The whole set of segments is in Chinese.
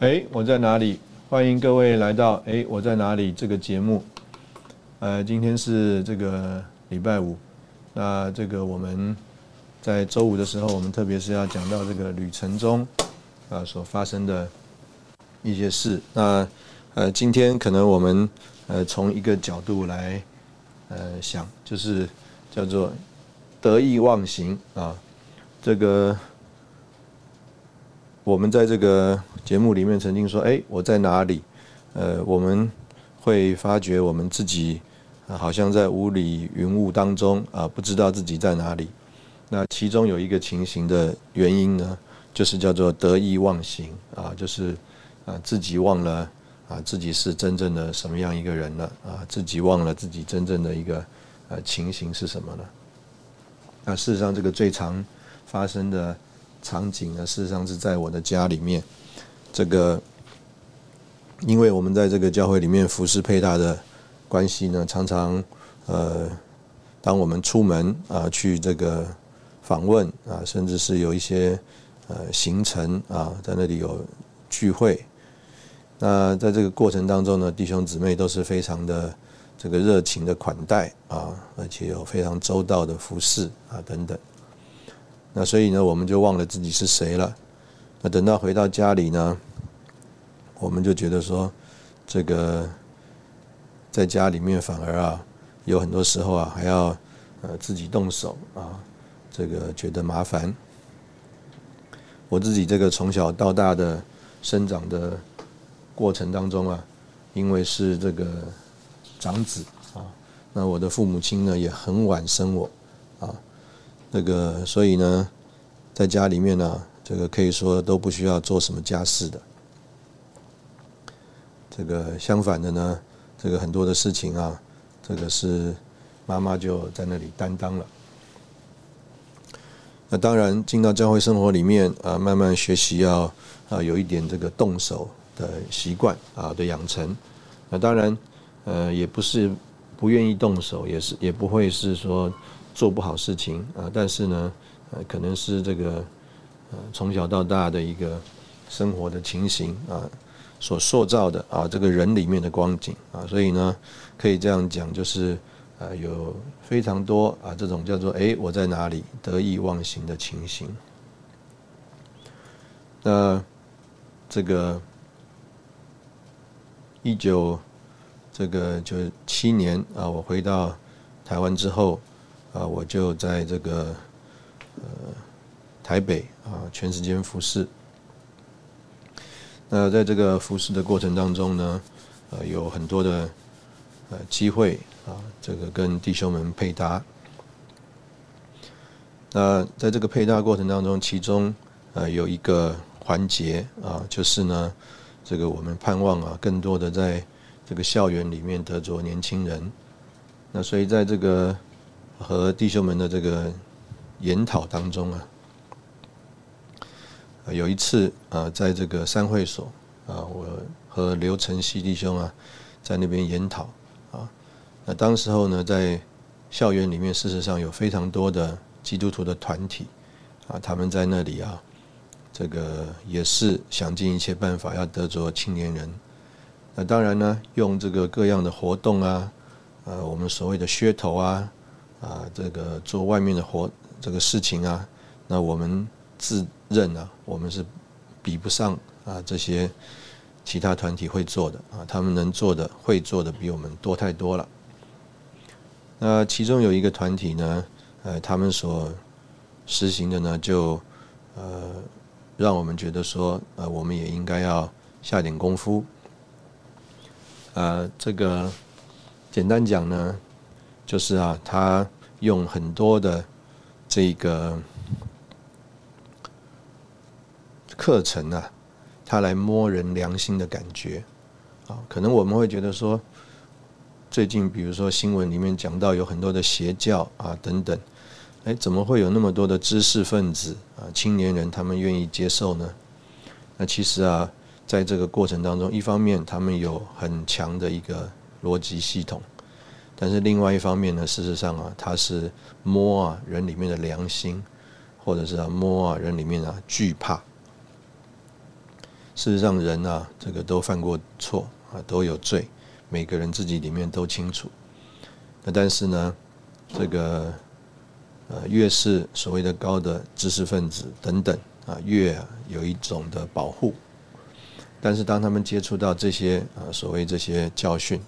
哎，我在哪里？欢迎各位来到哎，我在哪里这个节目。呃，今天是这个礼拜五，那这个我们在周五的时候，我们特别是要讲到这个旅程中啊所发生的一些事。那呃，今天可能我们呃从一个角度来呃想，就是叫做得意忘形啊，这个。我们在这个节目里面曾经说：“哎，我在哪里？”呃，我们会发觉我们自己好像在雾里云雾当中啊，不知道自己在哪里。那其中有一个情形的原因呢，就是叫做得意忘形啊，就是啊自己忘了啊自己是真正的什么样一个人了啊，自己忘了自己真正的一个呃情形是什么了。那事实上，这个最常发生的。场景呢，事实上是在我的家里面。这个，因为我们在这个教会里面服侍配搭的关系呢，常常呃，当我们出门啊，去这个访问啊，甚至是有一些呃行程啊，在那里有聚会。那在这个过程当中呢，弟兄姊妹都是非常的这个热情的款待啊，而且有非常周到的服侍啊等等。那所以呢，我们就忘了自己是谁了。那等到回到家里呢，我们就觉得说，这个在家里面反而啊，有很多时候啊，还要呃自己动手啊，这个觉得麻烦。我自己这个从小到大的生长的过程当中啊，因为是这个长子啊，那我的父母亲呢也很晚生我啊。那个，所以呢，在家里面呢，这个可以说都不需要做什么家事的。这个相反的呢，这个很多的事情啊，这个是妈妈就在那里担当了。那当然，进到教会生活里面啊，慢慢学习要啊有一点这个动手的习惯啊的养成。那当然，呃，也不是不愿意动手，也是也不会是说。做不好事情啊，但是呢，呃，可能是这个呃从小到大的一个生活的情形啊，所塑造的啊，这个人里面的光景啊，所以呢，可以这样讲，就是呃有非常多啊这种叫做哎我在哪里得意忘形的情形。那这个一九这个九七年啊，我回到台湾之后。啊，我就在这个呃台北啊，全时间服侍。那在这个服侍的过程当中呢，呃，有很多的呃机会啊，这个跟弟兄们配搭。那在这个配搭过程当中，其中呃有一个环节啊，就是呢，这个我们盼望啊，更多的在这个校园里面得着年轻人。那所以在这个和弟兄们的这个研讨当中啊，有一次啊，在这个三会所啊，我和刘晨曦弟兄啊，在那边研讨啊。那当时候呢，在校园里面，事实上有非常多的基督徒的团体啊，他们在那里啊，这个也是想尽一切办法要得着青年人。那当然呢，用这个各样的活动啊，呃，我们所谓的噱头啊。啊，这个做外面的活这个事情啊，那我们自认啊，我们是比不上啊这些其他团体会做的啊，他们能做的、会做的比我们多太多了。那其中有一个团体呢，呃，他们所实行的呢，就呃，让我们觉得说，呃，我们也应该要下点功夫。呃，这个简单讲呢，就是啊，他用很多的这个课程啊，他来摸人良心的感觉啊，可能我们会觉得说。最近，比如说新闻里面讲到有很多的邪教啊等等，哎，怎么会有那么多的知识分子啊、青年人他们愿意接受呢？那其实啊，在这个过程当中，一方面他们有很强的一个逻辑系统，但是另外一方面呢，事实上啊，他是摸啊人里面的良心，或者是啊摸啊人里面啊惧怕。事实上，人啊，这个都犯过错啊，都有罪。每个人自己里面都清楚，那但是呢，这个呃越是所谓的高的知识分子等等啊，越有一种的保护。但是当他们接触到这些啊所谓这些教训，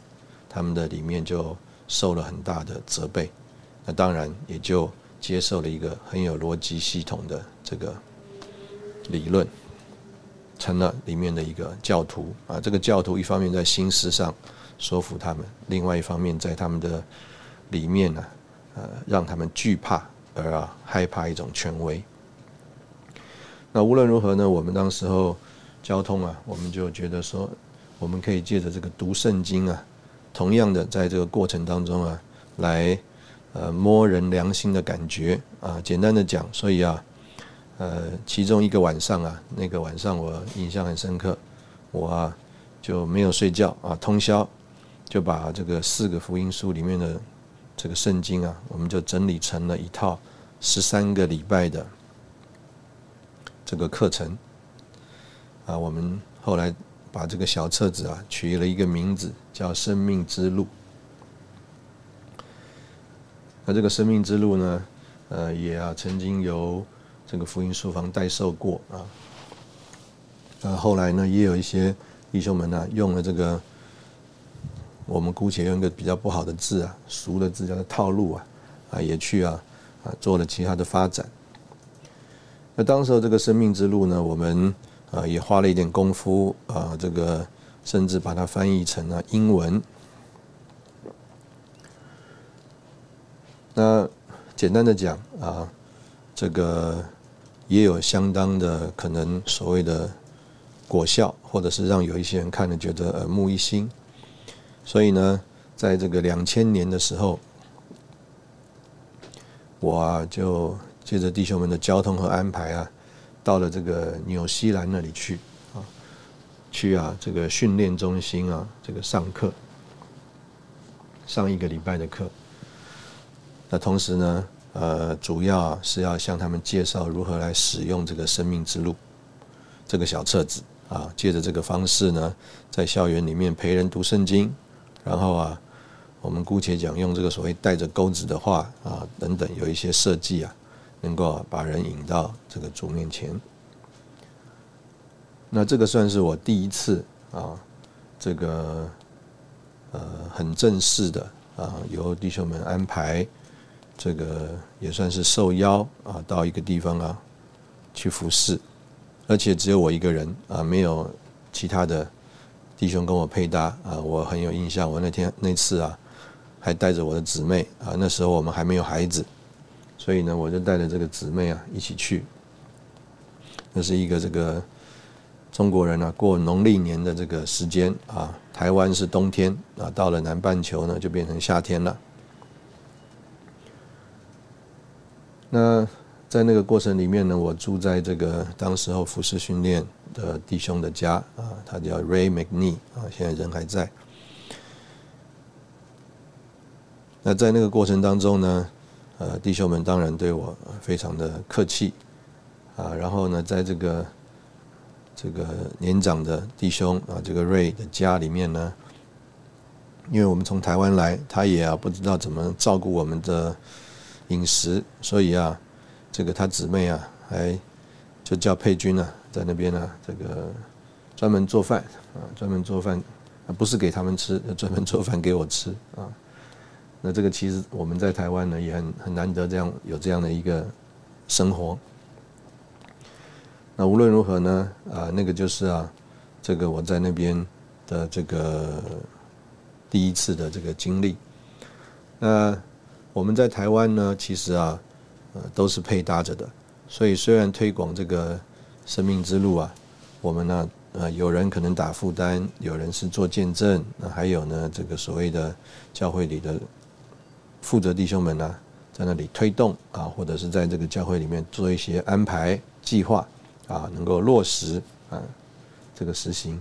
他们的里面就受了很大的责备，那当然也就接受了一个很有逻辑系统的这个理论，成了里面的一个教徒啊。这个教徒一方面在心思上。说服他们，另外一方面，在他们的里面呢，呃，让他们惧怕而啊害怕一种权威。那无论如何呢，我们当时候交通啊，我们就觉得说，我们可以借着这个读圣经啊，同样的在这个过程当中啊，来呃摸人良心的感觉啊。简单的讲，所以啊，呃，其中一个晚上啊，那个晚上我印象很深刻，我啊就没有睡觉啊，通宵。就把这个四个福音书里面的这个圣经啊，我们就整理成了一套十三个礼拜的这个课程啊。我们后来把这个小册子啊取了一个名字，叫《生命之路》。那这个《生命之路》呢，呃，也啊曾经由这个福音书房代售过啊。呃，后来呢，也有一些弟兄们呢用了这个。我们姑且用一个比较不好的字啊，俗的字叫做套路啊，啊，也去啊啊做了其他的发展。那当时候这个生命之路呢，我们啊也花了一点功夫啊，这个甚至把它翻译成了英文。那简单的讲啊，这个也有相当的可能所谓的果效，或者是让有一些人看了觉得耳目一新。所以呢，在这个两千年的时候，我啊就借着弟兄们的交通和安排啊，到了这个纽西兰那里去啊，去啊这个训练中心啊这个上课，上一个礼拜的课。那同时呢，呃，主要是要向他们介绍如何来使用这个生命之路这个小册子啊，借着这个方式呢，在校园里面陪人读圣经。然后啊，我们姑且讲用这个所谓带着钩子的话啊等等，有一些设计啊，能够把人引到这个主面前。那这个算是我第一次啊，这个呃很正式的啊，由弟兄们安排，这个也算是受邀啊，到一个地方啊去服侍，而且只有我一个人啊，没有其他的。弟兄跟我配搭啊，我很有印象。我那天那次啊，还带着我的姊妹啊，那时候我们还没有孩子，所以呢，我就带着这个姊妹啊一起去。那是一个这个中国人啊过农历年的这个时间啊，台湾是冬天啊，到了南半球呢就变成夏天了。那在那个过程里面呢，我住在这个当时候服饰训练。的弟兄的家啊，他叫 Ray McNee 啊，现在人还在。那在那个过程当中呢，呃，弟兄们当然对我非常的客气啊。然后呢，在这个这个年长的弟兄啊，这个瑞的家里面呢，因为我们从台湾来，他也啊不知道怎么照顾我们的饮食，所以啊，这个他姊妹啊，还就叫佩君啊。在那边呢，这个专门做饭啊，专门做饭啊，不是给他们吃，专门做饭给我吃啊。那这个其实我们在台湾呢也很很难得这样有这样的一个生活。那无论如何呢，啊，那个就是啊，这个我在那边的这个第一次的这个经历。那我们在台湾呢，其实啊，呃，都是配搭着的。所以虽然推广这个生命之路啊，我们呢，呃，有人可能打负担，有人是做见证，那还有呢，这个所谓的教会里的负责弟兄们呢，在那里推动啊，或者是在这个教会里面做一些安排计划。啊，能够落实啊，这个实行。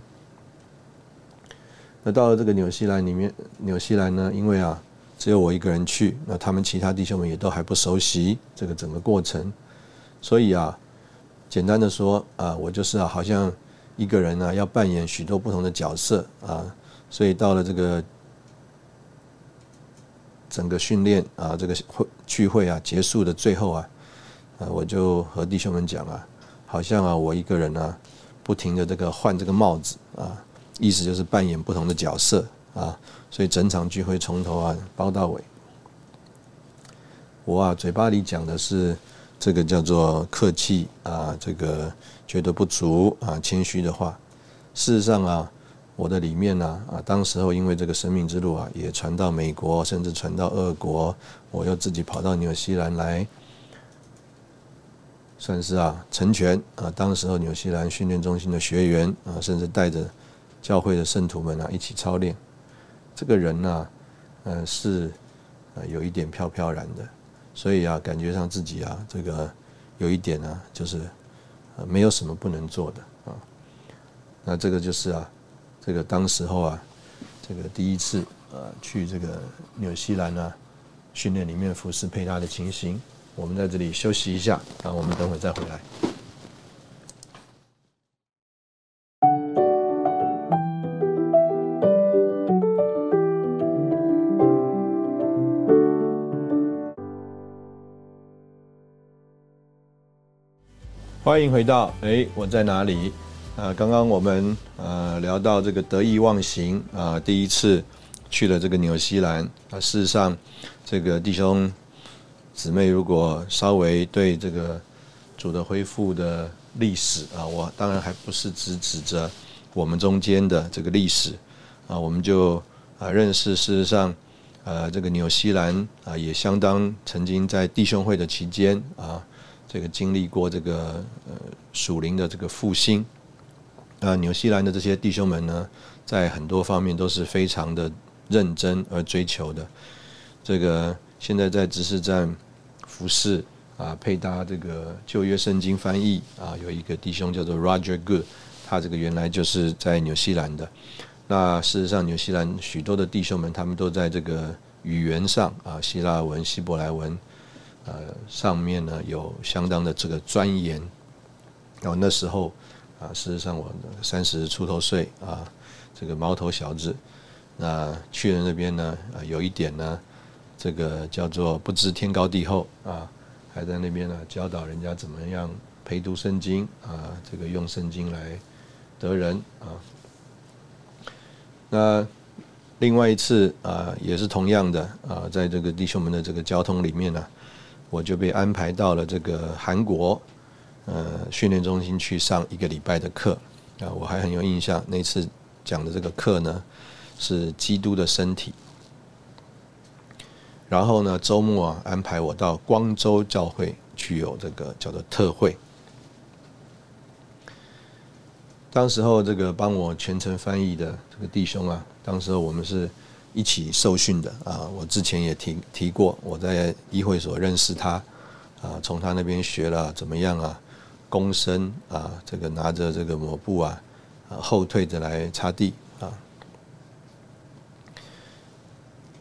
那到了这个纽西兰里面，纽西兰呢，因为啊，只有我一个人去，那他们其他弟兄们也都还不熟悉这个整个过程，所以啊，简单的说啊，我就是啊，好像一个人呢，要扮演许多不同的角色啊，所以到了这个整个训练啊，这个会聚会啊结束的最后啊，啊，我就和弟兄们讲啊。好像啊，我一个人呢，不停的这个换这个帽子啊，意思就是扮演不同的角色啊，所以整场聚会从头啊包到尾，我啊嘴巴里讲的是这个叫做客气啊，这个觉得不足啊，谦虚的话，事实上啊，我的里面呢啊，当时候因为这个生命之路啊，也传到美国，甚至传到俄国，我又自己跑到纽西兰来。算是啊，成全啊，当时候纽西兰训练中心的学员啊，甚至带着教会的圣徒们啊一起操练。这个人呢，呃，是呃有一点飘飘然的，所以啊，感觉上自己啊，这个有一点呢，就是没有什么不能做的啊。那这个就是啊，这个当时候啊，这个第一次啊去这个纽西兰呢训练里面服侍配搭的情形。我们在这里休息一下，啊，我们等会再回来。欢迎回到，哎，我在哪里？啊，刚刚我们呃聊到这个得意忘形啊，第一次去了这个纽西兰啊，事实上这个弟兄。姊妹，如果稍微对这个主的恢复的历史啊，我当然还不是只指着我们中间的这个历史啊，我们就啊认识。事实上，呃，这个纽西兰啊，也相当曾经在弟兄会的期间啊，这个经历过这个呃属灵的这个复兴那。纽西兰的这些弟兄们呢，在很多方面都是非常的认真而追求的。这个现在在执事站。服饰啊，配搭这个旧约圣经翻译啊，有一个弟兄叫做 Roger Good，他这个原来就是在纽西兰的。那事实上，纽西兰许多的弟兄们，他们都在这个语言上啊，希腊文、希伯来文呃上面呢，有相当的这个钻研。然后那时候啊，事实上我三十出头岁啊，这个毛头小子，那去了那边呢，啊，有一点呢。这个叫做不知天高地厚啊，还在那边呢教导人家怎么样陪读圣经啊，这个用圣经来得人啊。那另外一次啊，也是同样的啊，在这个弟兄们的这个交通里面呢，我就被安排到了这个韩国呃训练中心去上一个礼拜的课啊，我还很有印象，那次讲的这个课呢是基督的身体。然后呢，周末啊，安排我到光州教会去有这个叫做特会。当时候这个帮我全程翻译的这个弟兄啊，当时候我们是一起受训的啊。我之前也提提过，我在议会所认识他啊，从他那边学了怎么样啊，躬身啊，这个拿着这个抹布啊，后退着来擦地啊。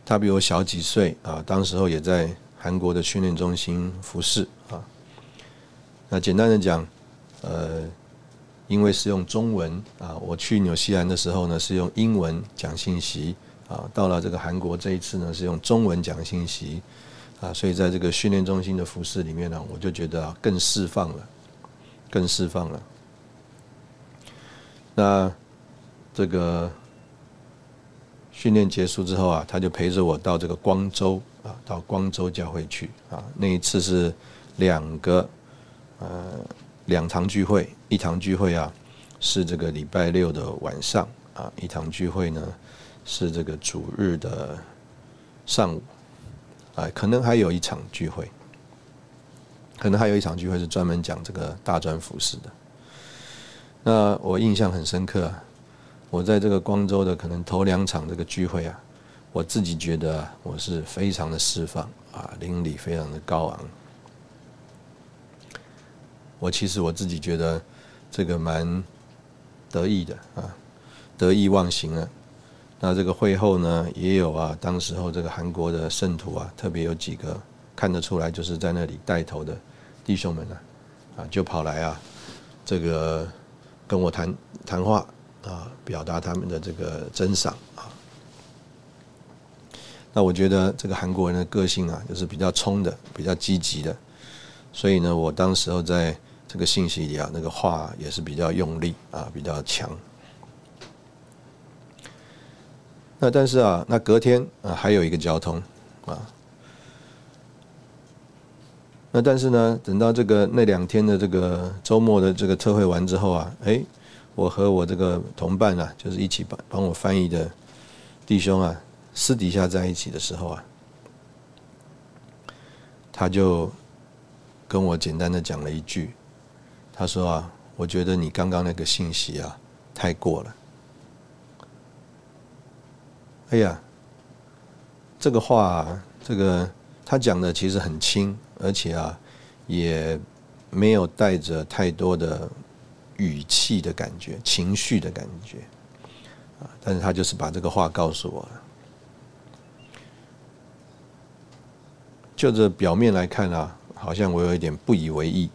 他比我小几岁啊，当时候也在韩国的训练中心服侍啊。那简单的讲，呃，因为是用中文啊，我去纽西兰的时候呢是用英文讲信息啊，到了这个韩国这一次呢是用中文讲信息啊，所以在这个训练中心的服饰里面呢，我就觉得啊更释放了，更释放了。那这个训练结束之后啊，他就陪着我到这个光州啊，到光州教会去啊。那一次是两个呃两堂聚会，一堂聚会啊是这个礼拜六的晚上啊，一堂聚会呢是这个主日的上午啊，可能还有一场聚会，可能还有一场聚会是专门讲这个大专服饰的。那我印象很深刻，我在这个光州的可能头两场这个聚会啊，我自己觉得我是非常的释放啊，灵力非常的高昂。我其实我自己觉得这个蛮得意的啊，得意忘形了。那这个会后呢，也有啊，当时候这个韩国的圣徒啊，特别有几个看得出来就是在那里带头的弟兄们呢，啊，就跑来啊，这个。跟我谈谈话啊，表达他们的这个真赏啊。那我觉得这个韩国人的个性啊，就是比较冲的，比较积极的。所以呢，我当时候在这个信息里啊，那个话也是比较用力啊，比较强。那但是啊，那隔天啊，还有一个交通啊。那但是呢，等到这个那两天的这个周末的这个特会完之后啊，哎，我和我这个同伴啊，就是一起帮帮我翻译的弟兄啊，私底下在一起的时候啊，他就跟我简单的讲了一句，他说啊，我觉得你刚刚那个信息啊，太过了。哎呀，这个话，这个他讲的其实很轻。而且啊，也没有带着太多的语气的感觉、情绪的感觉啊。但是他就是把这个话告诉我了。就这表面来看啊，好像我有一点不以为意。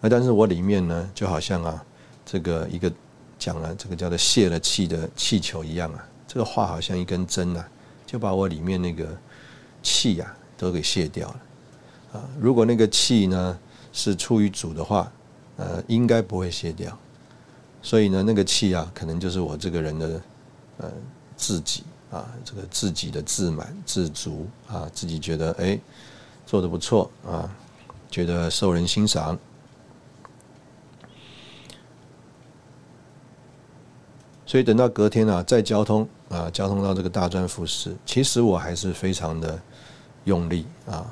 那但是我里面呢，就好像啊，这个一个讲了这个叫做泄了气的气球一样啊。这个话好像一根针啊，就把我里面那个气呀。都给卸掉了，啊，如果那个气呢是出于主的话，呃，应该不会卸掉，所以呢，那个气啊，可能就是我这个人的呃自己啊，这个自己的自满、自足啊，自己觉得哎做的不错啊，觉得受人欣赏，所以等到隔天啊，再交通啊，交通到这个大专复试，其实我还是非常的。用力啊，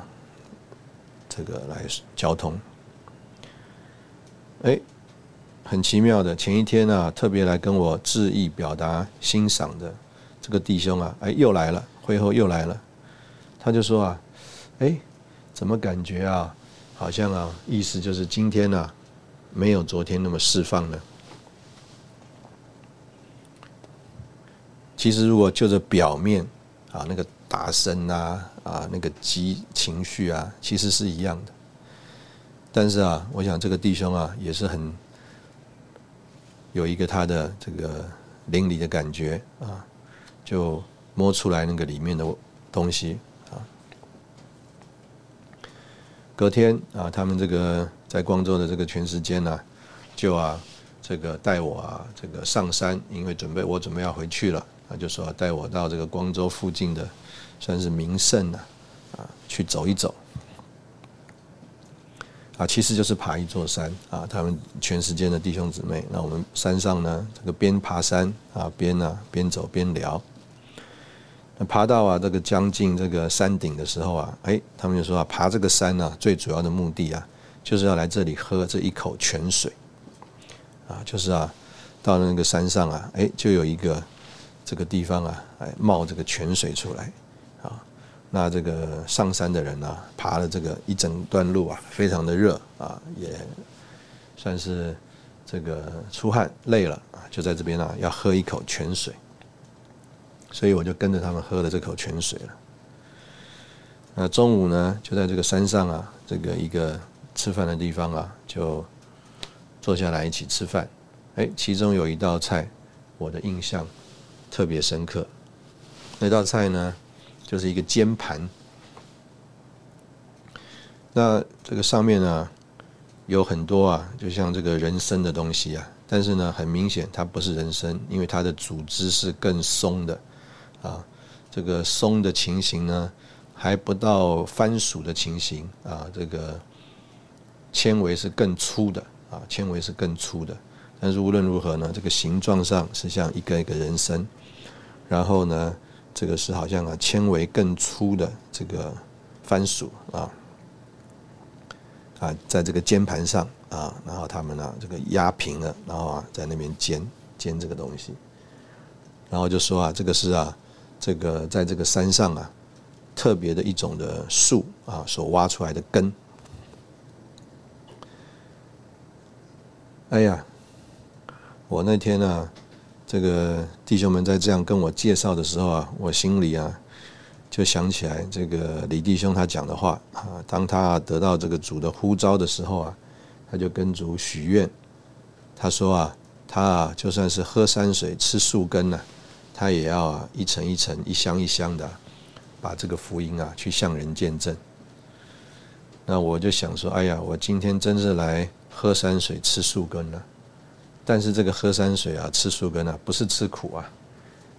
这个来交通，哎，很奇妙的。前一天啊，特别来跟我致意、表达欣赏的这个弟兄啊，哎，又来了，会后又来了。他就说啊，哎，怎么感觉啊，好像啊，意思就是今天呢，没有昨天那么释放呢？其实，如果就着表面啊，那个。大声啊啊，那个急情绪啊，其实是一样的。但是啊，我想这个弟兄啊，也是很有一个他的这个邻里的感觉啊，就摸出来那个里面的东西啊。隔天啊，他们这个在光州的这个全时间呢，就啊这个带我啊这个上山，因为准备我准备要回去了，他就说带我到这个光州附近的。算是名胜了，啊，去走一走，啊，其实就是爬一座山啊。他们全世界的弟兄姊妹，那我们山上呢，这个边爬山啊，边呢边走边聊。那爬到啊这个将近这个山顶的时候啊，哎，他们就说啊，爬这个山呢，最主要的目的啊，就是要来这里喝这一口泉水，啊，就是啊，到了那个山上啊，哎，就有一个这个地方啊，哎，冒这个泉水出来。啊那这个上山的人呢，爬了这个一整段路啊，非常的热啊，也算是这个出汗累了啊，就在这边啊，要喝一口泉水，所以我就跟着他们喝了这口泉水了。那中午呢，就在这个山上啊，这个一个吃饭的地方啊，就坐下来一起吃饭。哎，其中有一道菜，我的印象特别深刻，那道菜呢？就是一个煎盘，那这个上面呢有很多啊，就像这个人参的东西啊，但是呢，很明显它不是人参，因为它的组织是更松的。啊，这个松的情形呢，还不到番薯的情形啊，这个纤维是更粗的啊，纤维是更粗的，但是无论如何呢，这个形状上是像一个一个人参，然后呢，这个是好像啊纤维更粗的这个番薯啊。啊，在这个煎盘上啊，然后他们呢，这个压平了，然后啊，在那边煎煎这个东西，然后就说啊，这个是啊，这个在这个山上啊，特别的一种的树啊，所挖出来的根。哎呀，我那天呢，这个弟兄们在这样跟我介绍的时候啊，我心里啊。就想起来这个李弟兄他讲的话啊，当他得到这个主的呼召的时候啊，他就跟主许愿，他说啊，他啊就算是喝山水吃树根呢，他也要啊一层一层一箱一箱的把这个福音啊去向人见证。那我就想说，哎呀，我今天真是来喝山水吃树根了，但是这个喝山水啊吃树根啊不是吃苦啊，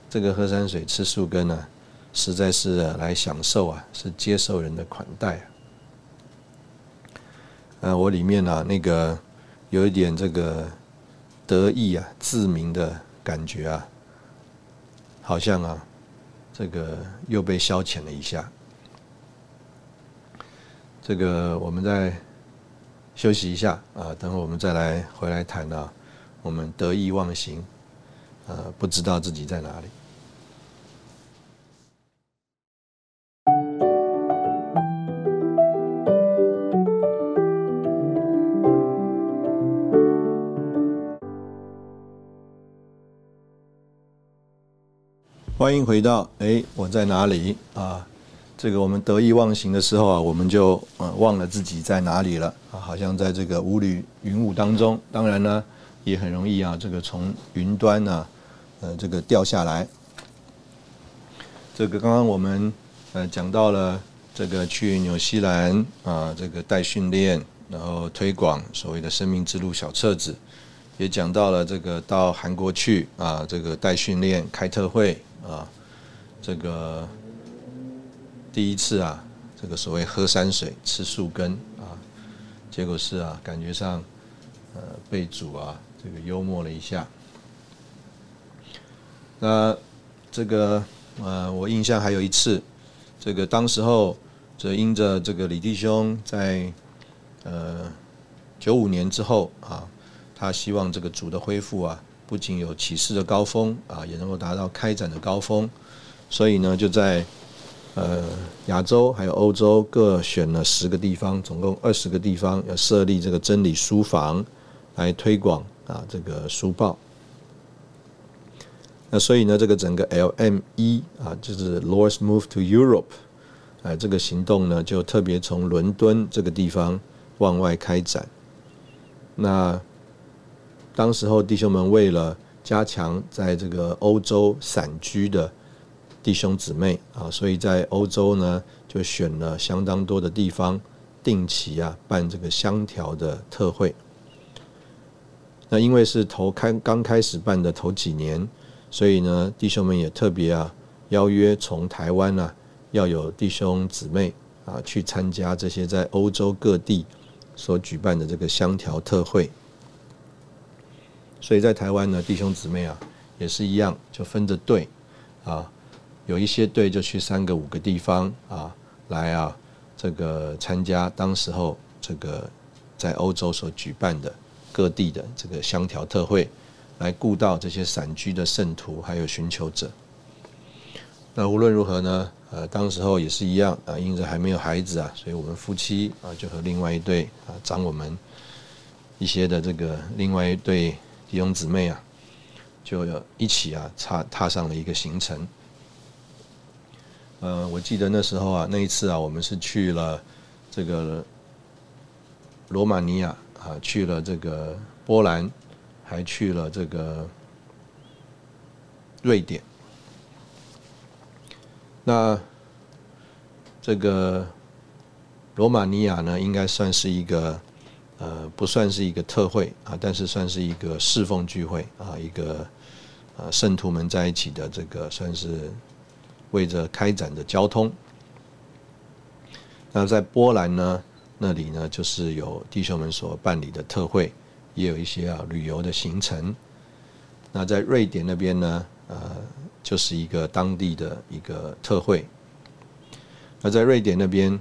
这个喝山水吃树根呢。实在是来享受啊，是接受人的款待啊。呃，我里面呢，那个有一点这个得意啊、自明的感觉啊，好像啊，这个又被消遣了一下。这个我们再休息一下啊，等会我们再来回来谈啊，我们得意忘形，呃，不知道自己在哪里。欢迎回到哎，我在哪里啊？这个我们得意忘形的时候啊，我们就呃忘了自己在哪里了啊，好像在这个雾里云雾当中。当然呢，也很容易啊，这个从云端呢，呃，这个掉下来。这个刚刚我们呃讲到了这个去纽西兰啊，这个带训练，然后推广所谓的生命之路小册子，也讲到了这个到韩国去啊，这个带训练开特会。啊，这个第一次啊，这个所谓喝山水吃树根啊，结果是啊，感觉上呃被主啊这个幽默了一下。那这个呃，我印象还有一次，这个当时候这因着这个李弟兄在呃九五年之后啊，他希望这个主的恢复啊。不仅有启示的高峰啊，也能够达到开展的高峰，所以呢，就在呃亚洲还有欧洲各选了十个地方，总共二十个地方要设立这个真理书房来推广啊这个书报。那所以呢，这个整个 LME 啊，就是 Lord's Move to Europe，哎，这个行动呢，就特别从伦敦这个地方往外开展。那当时候弟兄们为了加强在这个欧洲散居的弟兄姊妹啊，所以在欧洲呢就选了相当多的地方，定期啊办这个香条的特会。那因为是头开刚开始办的头几年，所以呢弟兄们也特别啊邀约从台湾呢要有弟兄姊妹啊去参加这些在欧洲各地所举办的这个香条特会。所以在台湾呢，弟兄姊妹啊，也是一样，就分着队啊，有一些队就去三个五个地方啊，来啊，这个参加当时候这个在欧洲所举办的各地的这个香条特会，来顾到这些散居的圣徒还有寻求者。那无论如何呢，呃，当时候也是一样啊，因着还没有孩子啊，所以我们夫妻啊，就和另外一对啊，长我们一些的这个另外一对。弟兄姊妹啊，就一起啊，踏踏上了一个行程。呃，我记得那时候啊，那一次啊，我们是去了这个罗马尼亚啊，去了这个波兰，还去了这个瑞典。那这个罗马尼亚呢，应该算是一个呃，不算是一个特会啊，但是算是一个侍奉聚会啊，一个呃圣徒们在一起的这个算是为着开展的交通。那在波兰呢，那里呢就是有弟兄们所办理的特会，也有一些啊旅游的行程。那在瑞典那边呢，呃，就是一个当地的一个特会。那在瑞典那边，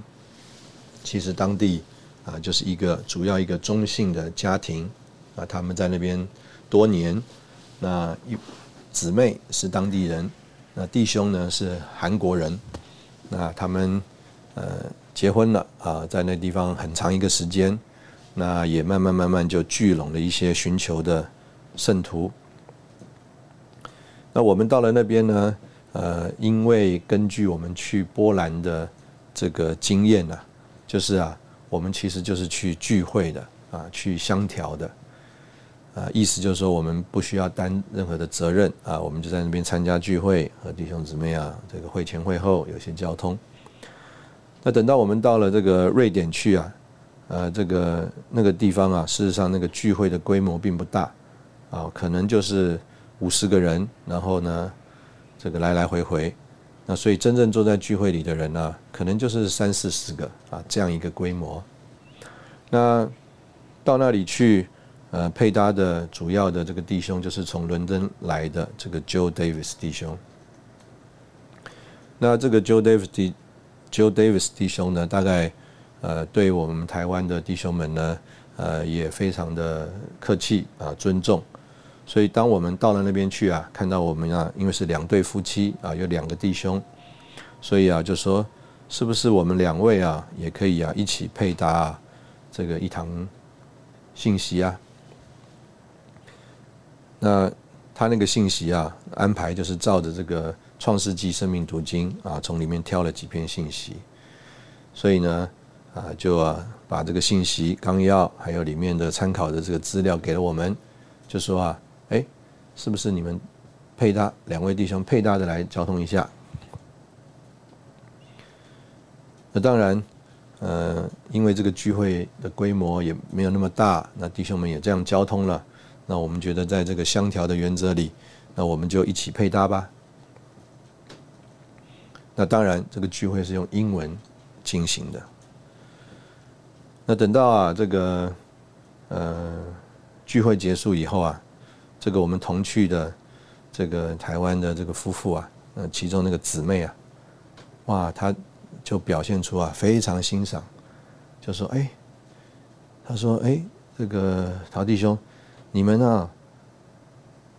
其实当地啊就是一个主要一个中性的家庭啊，他们在那边多年。那一姊妹是当地人，那弟兄呢是韩国人。那他们呃结婚了啊，在那地方很长一个时间，那也慢慢慢慢就聚拢了一些寻求的圣徒。那我们到了那边呢？呃，因为根据我们去波兰的这个经验呢，就是啊，我们其实就是去聚会的啊，去相调的啊，意思就是说我们不需要担任何的责任啊，我们就在那边参加聚会，和弟兄姊妹啊，这个会前会后有些交通。那等到我们到了这个瑞典去啊，呃，这个那个地方啊，事实上那个聚会的规模并不大啊，可能就是。五十个人，然后呢，这个来来回回，那所以真正坐在聚会里的人呢，可能就是三四十个啊，这样一个规模。那到那里去，呃，配搭的主要的这个弟兄就是从伦敦来的这个 Joe Davis 弟兄。那这个 Joe Davis 弟 Joe Davis 弟兄呢，大概呃，对我们台湾的弟兄们呢，呃，也非常的客气啊，尊重。所以，当我们到了那边去啊，看到我们啊，因为是两对夫妻啊，有两个弟兄，所以啊，就说是不是我们两位啊，也可以啊，一起配搭啊这个一堂信息啊？那他那个信息啊，安排就是照着这个《创世纪》生命读经啊，从里面挑了几篇信息，所以呢，啊，就啊，把这个信息纲要还有里面的参考的这个资料给了我们，就说啊。哎，是不是你们配搭两位弟兄配搭的来交通一下？那当然，呃，因为这个聚会的规模也没有那么大，那弟兄们也这样交通了。那我们觉得在这个相调的原则里，那我们就一起配搭吧。那当然，这个聚会是用英文进行的。那等到啊，这个呃聚会结束以后啊。这个我们同去的这个台湾的这个夫妇啊，呃，其中那个姊妹啊，哇，他就表现出啊非常欣赏，就说：“哎，他说，哎，这个陶弟兄，你们啊，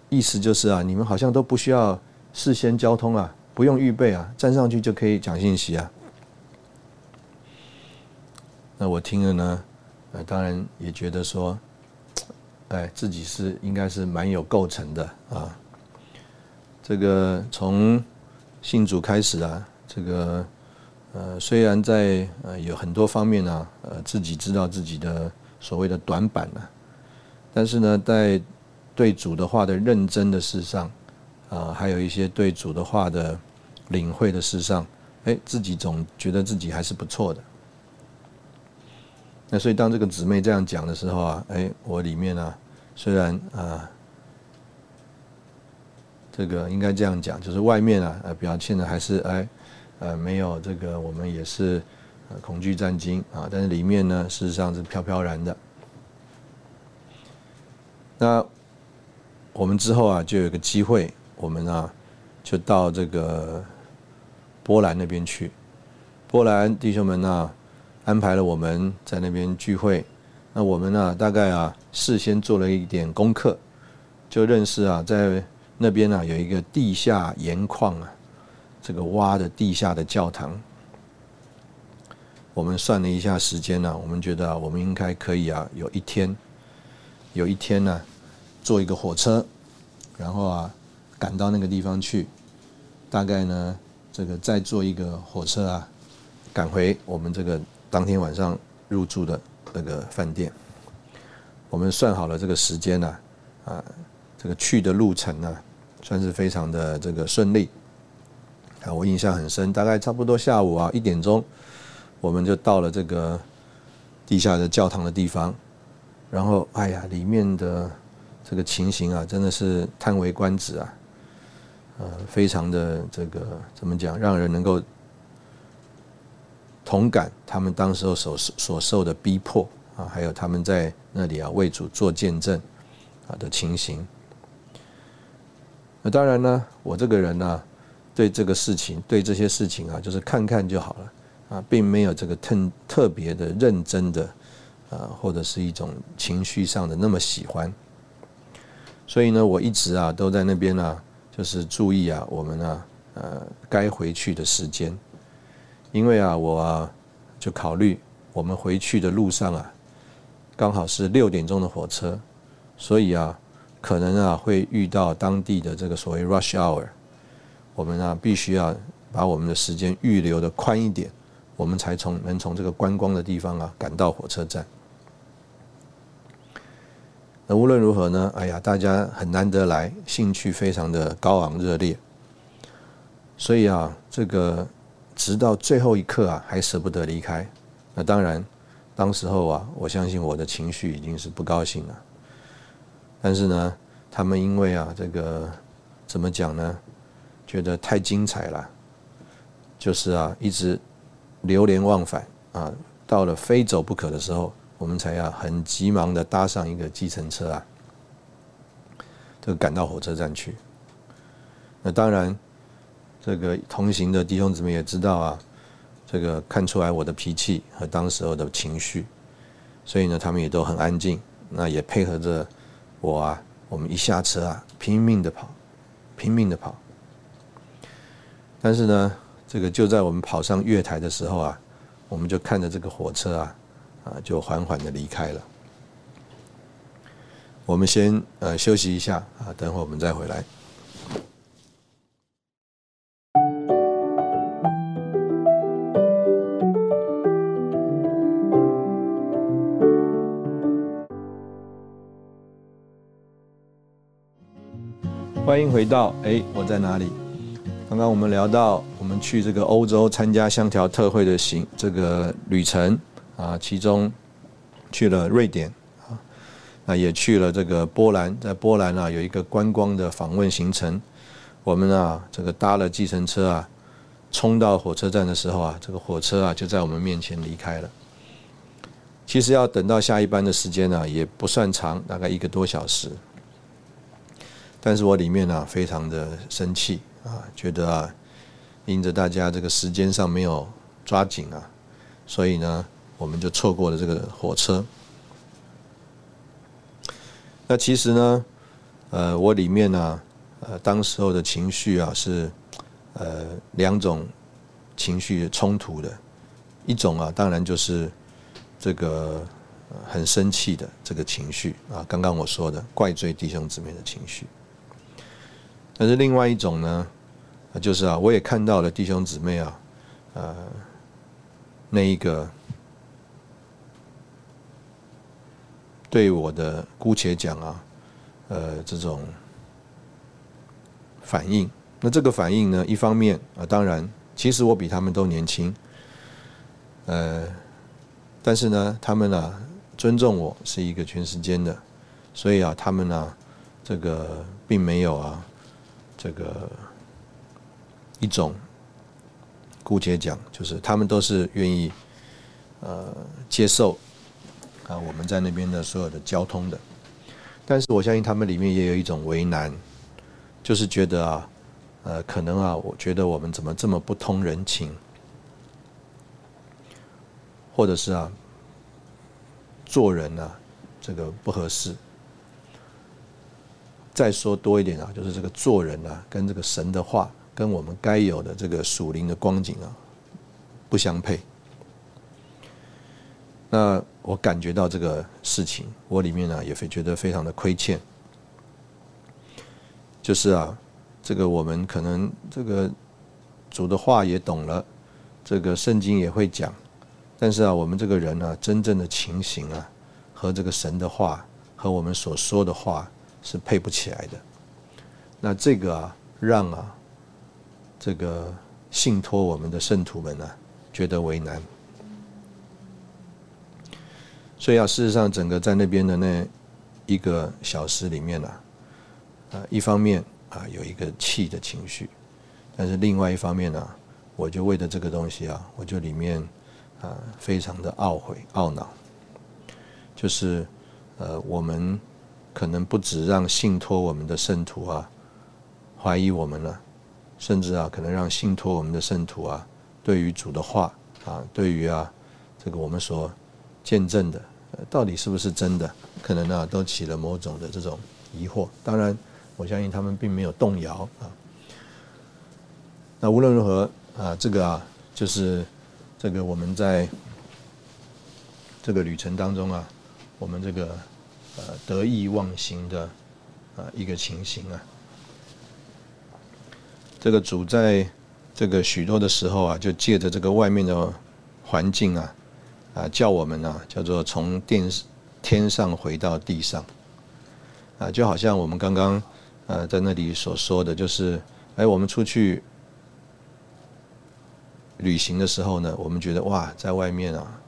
意思就是啊，你们好像都不需要事先交通啊，不用预备啊，站上去就可以讲信息啊。”那我听了呢，呃，当然也觉得说。哎，自己是应该是蛮有构成的啊。这个从信主开始啊，这个呃，虽然在呃有很多方面呢，呃，自己知道自己的所谓的短板呢，但是呢，在对主的话的认真的事上啊，还有一些对主的话的领会的事上，哎，自己总觉得自己还是不错的。那所以当这个姊妹这样讲的时候啊，哎，我里面呢，虽然啊，这个应该这样讲，就是外面啊，呃，表现的还是哎，呃，没有这个，我们也是恐惧战惊啊，但是里面呢，事实上是飘飘然的。那我们之后啊，就有个机会，我们啊，就到这个波兰那边去，波兰弟兄们啊。安排了我们在那边聚会，那我们呢，大概啊事先做了一点功课，就认识啊，在那边呢有一个地下盐矿啊，这个挖的地下的教堂。我们算了一下时间呢，我们觉得我们应该可以啊，有一天，有一天呢，坐一个火车，然后啊赶到那个地方去，大概呢这个再坐一个火车啊，赶回我们这个。当天晚上入住的那个饭店，我们算好了这个时间呢，啊，这个去的路程呢，算是非常的这个顺利。啊，我印象很深，大概差不多下午啊一点钟，我们就到了这个地下的教堂的地方。然后哎呀，里面的这个情形啊，真的是叹为观止啊，呃，非常的这个怎么讲，让人能够同感他们当时候所所受的逼迫啊，还有他们在那里啊为主做见证啊的情形。那当然呢，我这个人呢，对这个事情，对这些事情啊，就是看看就好了。啊，并没有这个特特别的认真的，啊，或者是一种情绪上的那么喜欢，所以呢，我一直啊都在那边呢，就是注意啊，我们啊，呃，该回去的时间，因为啊，我啊就考虑我们回去的路上啊，刚好是六点钟的火车，所以啊，可能啊会遇到当地的这个所谓 rush hour，我们啊必须要把我们的时间预留的宽一点。我们才从能从这个观光的地方啊赶到火车站。那无论如何呢？哎呀，大家很难得来，兴趣非常的高昂热烈，所以啊，这个直到最后一刻啊，还舍不得离开。那当然，当时候啊，我相信我的情绪已经是不高兴了。但是呢，他们因为啊，这个怎么讲呢？觉得太精彩了，就是啊，一直。流连忘返啊！到了非走不可的时候，我们才要很急忙的搭上一个计程车啊，这个赶到火车站去。那当然，这个同行的弟兄姊妹也知道啊，这个看出来我的脾气和当时候的情绪，所以呢，他们也都很安静，那也配合着我啊。我们一下车啊，拼命的跑，拼命的跑。但是呢。这个就在我们跑上月台的时候啊，我们就看着这个火车啊，啊，就缓缓的离开了。我们先呃休息一下啊，等会我们再回来。欢迎回到哎，我在哪里？刚刚我们聊到，我们去这个欧洲参加香条特会的行这个旅程啊，其中去了瑞典啊，那也去了这个波兰，在波兰啊有一个观光的访问行程，我们啊这个搭了计程车啊，冲到火车站的时候啊，这个火车啊就在我们面前离开了。其实要等到下一班的时间呢，也不算长，大概一个多小时，但是我里面呢非常的生气。啊，觉得啊，因着大家这个时间上没有抓紧啊，所以呢，我们就错过了这个火车。那其实呢，呃，我里面呢，呃，当时候的情绪啊，是呃两种情绪冲突的，一种啊，当然就是这个很生气的这个情绪啊，刚刚我说的怪罪弟兄姊妹的情绪。但是另外一种呢，就是啊，我也看到了弟兄姊妹啊，呃，那一个对我的姑且讲啊，呃，这种反应。那这个反应呢，一方面啊，当然，其实我比他们都年轻，呃，但是呢，他们呢尊重我是一个全时间的，所以啊，他们呢，这个并没有啊。这个一种，姑且讲，就是他们都是愿意呃接受啊我们在那边的所有的交通的，但是我相信他们里面也有一种为难，就是觉得啊呃可能啊我觉得我们怎么这么不通人情，或者是啊做人呢这个不合适。再说多一点啊，就是这个做人啊，跟这个神的话，跟我们该有的这个属灵的光景啊，不相配。那我感觉到这个事情，我里面呢也会觉得非常的亏欠。就是啊，这个我们可能这个主的话也懂了，这个圣经也会讲，但是啊，我们这个人呢，真正的情形啊，和这个神的话和我们所说的话。是配不起来的，那这个啊，让啊，这个信托我们的圣徒们呢，觉得为难。所以啊，事实上整个在那边的那一个小时里面呢，啊，一方面啊有一个气的情绪，但是另外一方面呢，我就为了这个东西啊，我就里面啊非常的懊悔懊恼，就是呃我们可能不止让信托我们的圣徒啊怀疑我们了，甚至啊可能让信托我们的圣徒啊对于主的话啊对于啊这个我们所见证的。到底是不是真的？可能呢，都起了某种的这种疑惑。当然，我相信他们并没有动摇啊。那无论如何啊，这个啊，就是这个我们在这个旅程当中啊，我们这个呃得意忘形的啊一个情形啊。这个主在这个许多的时候啊，就借着这个外面的环境啊。啊，叫我们呢，叫做从电天上回到地上，啊，就好像我们刚刚呃在那里所说的就是，哎，我们出去旅行的时候呢，我们觉得哇，在外面啊，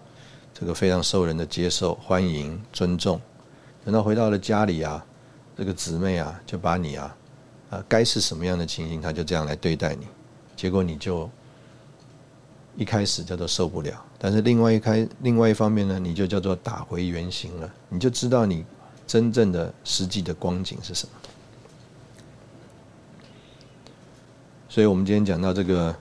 这个非常受人的接受、欢迎、尊重，等到回到了家里啊，这个姊妹啊，就把你啊，啊，该是什么样的情形，他就这样来对待你，结果你就。一开始叫做受不了，但是另外一开另外一方面呢，你就叫做打回原形了，你就知道你真正的实际的光景是什么。所以我们今天讲到这个，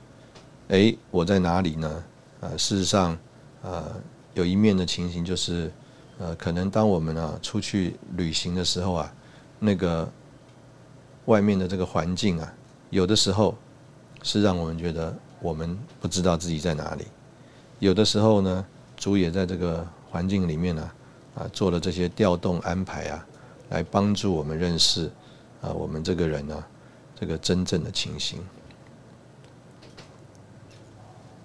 哎，我在哪里呢？啊，事实上，啊，有一面的情形就是，呃，可能当我们啊出去旅行的时候啊，那个外面的这个环境啊，有的时候是让我们觉得。我们不知道自己在哪里，有的时候呢，主也在这个环境里面呢，啊，做了这些调动安排啊，来帮助我们认识啊，我们这个人呢，这个真正的情形。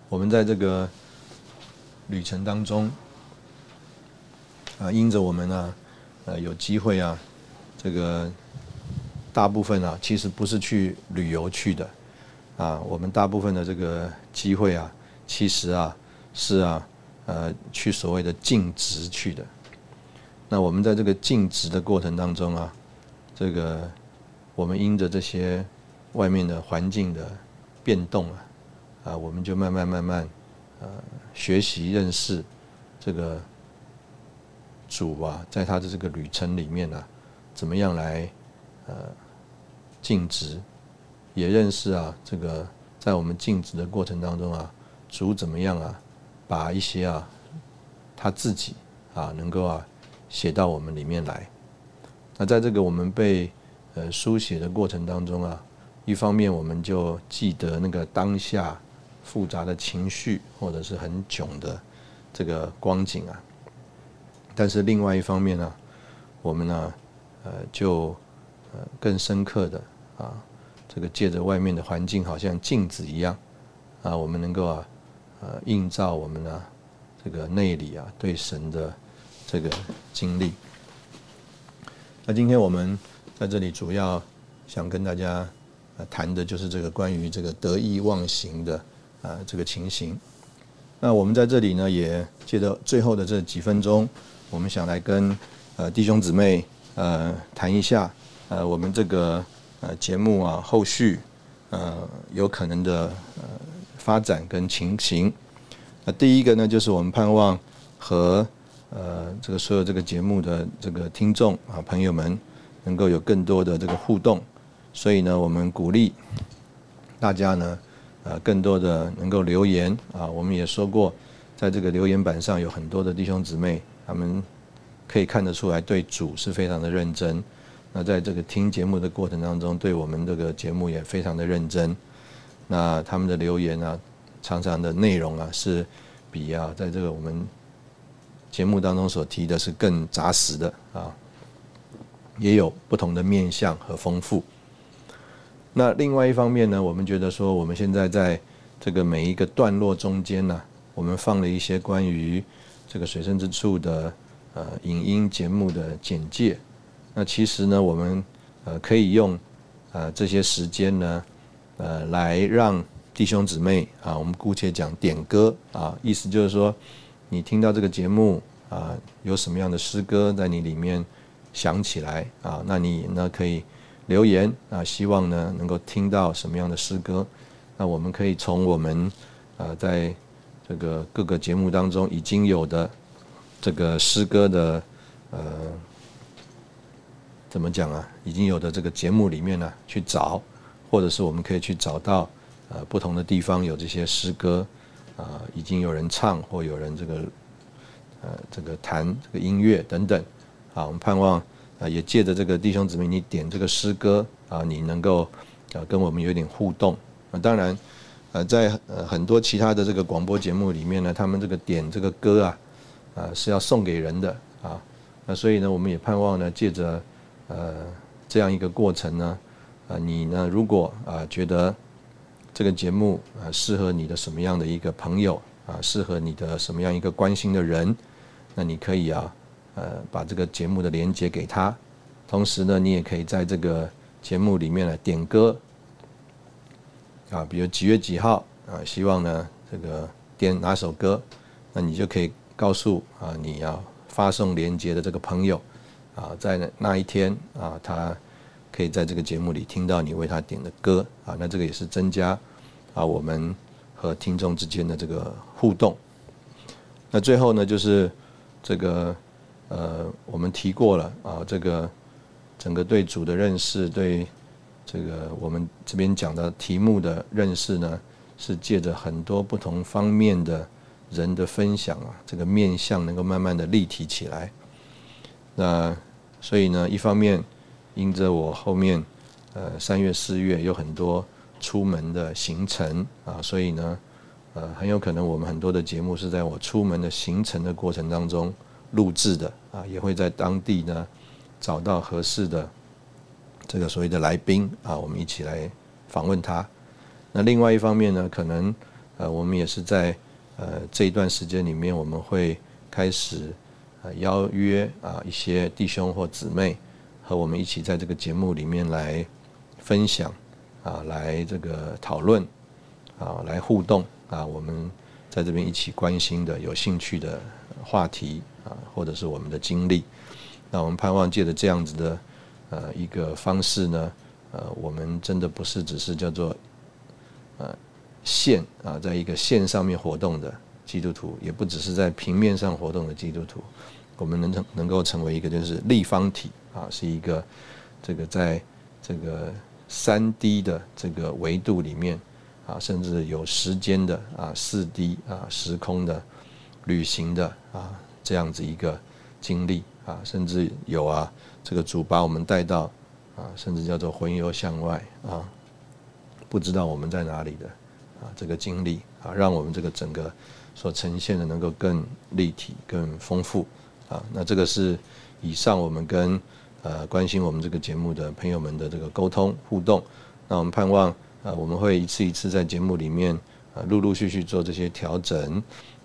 我们在这个旅程当中，啊，因着我们呢，呃，有机会啊，这个大部分啊，其实不是去旅游去的。啊，我们大部分的这个机会啊，其实啊是啊，呃，去所谓的尽职去的。那我们在这个尽职的过程当中啊，这个我们因着这些外面的环境的变动啊，啊，我们就慢慢慢慢呃学习认识这个主啊，在他的这个旅程里面呢，怎么样来呃尽职。也认识啊，这个在我们静止的过程当中啊，主怎么样啊，把一些啊他自己啊能够啊写到我们里面来。那在这个我们被呃书写的过程当中啊，一方面我们就记得那个当下复杂的情绪或者是很囧的这个光景啊，但是另外一方面呢，我们呢呃就呃更深刻的啊。这个借着外面的环境，好像镜子一样，啊，我们能够啊，呃，映照我们啊，这个内里啊，对神的这个经历。那今天我们在这里主要想跟大家谈的就是这个关于这个得意忘形的啊这个情形。那我们在这里呢，也借着最后的这几分钟，我们想来跟呃弟兄姊妹呃谈一下呃我们这个。呃，节目啊，后续呃有可能的呃发展跟情形。那第一个呢，就是我们盼望和呃这个所有这个节目的这个听众啊朋友们能够有更多的这个互动。所以呢，我们鼓励大家呢呃更多的能够留言啊。我们也说过，在这个留言板上有很多的弟兄姊妹，他们可以看得出来对主是非常的认真。那在这个听节目的过程当中，对我们这个节目也非常的认真。那他们的留言啊，常常的内容啊，是比啊，在这个我们节目当中所提的是更扎实的啊，也有不同的面向和丰富。那另外一方面呢，我们觉得说，我们现在在这个每一个段落中间呢，我们放了一些关于这个水深之处的呃影音节目的简介。那其实呢，我们呃可以用呃这些时间呢，呃来让弟兄姊妹啊，我们姑且讲点歌啊，意思就是说，你听到这个节目啊有什么样的诗歌在你里面想起来啊，那你呢可以留言啊，希望呢能够听到什么样的诗歌，那我们可以从我们呃在这个各个节目当中已经有的这个诗歌的呃。怎么讲啊？已经有的这个节目里面呢，去找，或者是我们可以去找到，呃，不同的地方有这些诗歌，啊，已经有人唱或有人这个，呃，这个弹这个音乐等等，啊，我们盼望啊，也借着这个弟兄姊妹，你点这个诗歌啊，你能够啊跟我们有点互动啊。当然，呃，在呃很多其他的这个广播节目里面呢，他们这个点这个歌啊，啊是要送给人的啊，那所以呢，我们也盼望呢，借着呃，这样一个过程呢，呃，你呢，如果啊觉得这个节目啊适合你的什么样的一个朋友啊，适合你的什么样一个关心的人，那你可以啊，呃，把这个节目的连接给他，同时呢，你也可以在这个节目里面呢点歌啊，比如几月几号啊，希望呢这个点哪首歌，那你就可以告诉啊你要发送连接的这个朋友。啊，在那一天啊，他可以在这个节目里听到你为他点的歌啊，那这个也是增加啊我们和听众之间的这个互动。那最后呢，就是这个呃，我们提过了啊，这个整个对主的认识，对这个我们这边讲的题目的认识呢，是借着很多不同方面的人的分享啊，这个面相能够慢慢的立体起来。那所以呢，一方面因着我后面呃三月四月有很多出门的行程啊，所以呢呃很有可能我们很多的节目是在我出门的行程的过程当中录制的啊，也会在当地呢找到合适的这个所谓的来宾啊，我们一起来访问他。那另外一方面呢，可能呃我们也是在呃这一段时间里面，我们会开始。邀约啊一些弟兄或姊妹和我们一起在这个节目里面来分享啊，来这个讨论啊，来互动啊，我们在这边一起关心的、有兴趣的话题啊，或者是我们的经历。那我们盼望借着这样子的呃一个方式呢，呃，我们真的不是只是叫做呃线啊，在一个线上面活动的。基督徒也不只是在平面上活动的基督徒，我们能成能够成为一个就是立方体啊，是一个这个在这个三 D 的这个维度里面啊，甚至有时间的啊四 D 啊时空的旅行的啊这样子一个经历啊，甚至有啊这个主把我们带到啊，甚至叫做魂游向外啊，不知道我们在哪里的啊这个经历啊，让我们这个整个。所呈现的能够更立体、更丰富啊！那这个是以上我们跟呃关心我们这个节目的朋友们的这个沟通互动。那我们盼望呃我们会一次一次在节目里面呃陆陆续续做这些调整。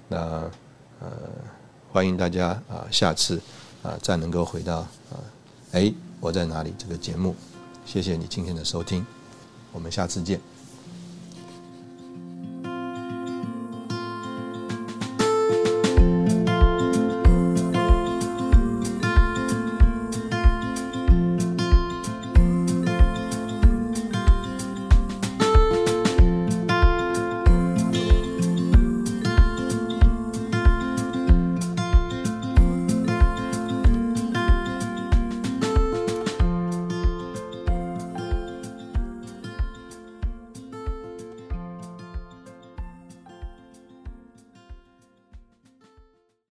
那呃欢迎大家啊下次啊再能够回到啊哎我在哪里这个节目。谢谢你今天的收听，我们下次见。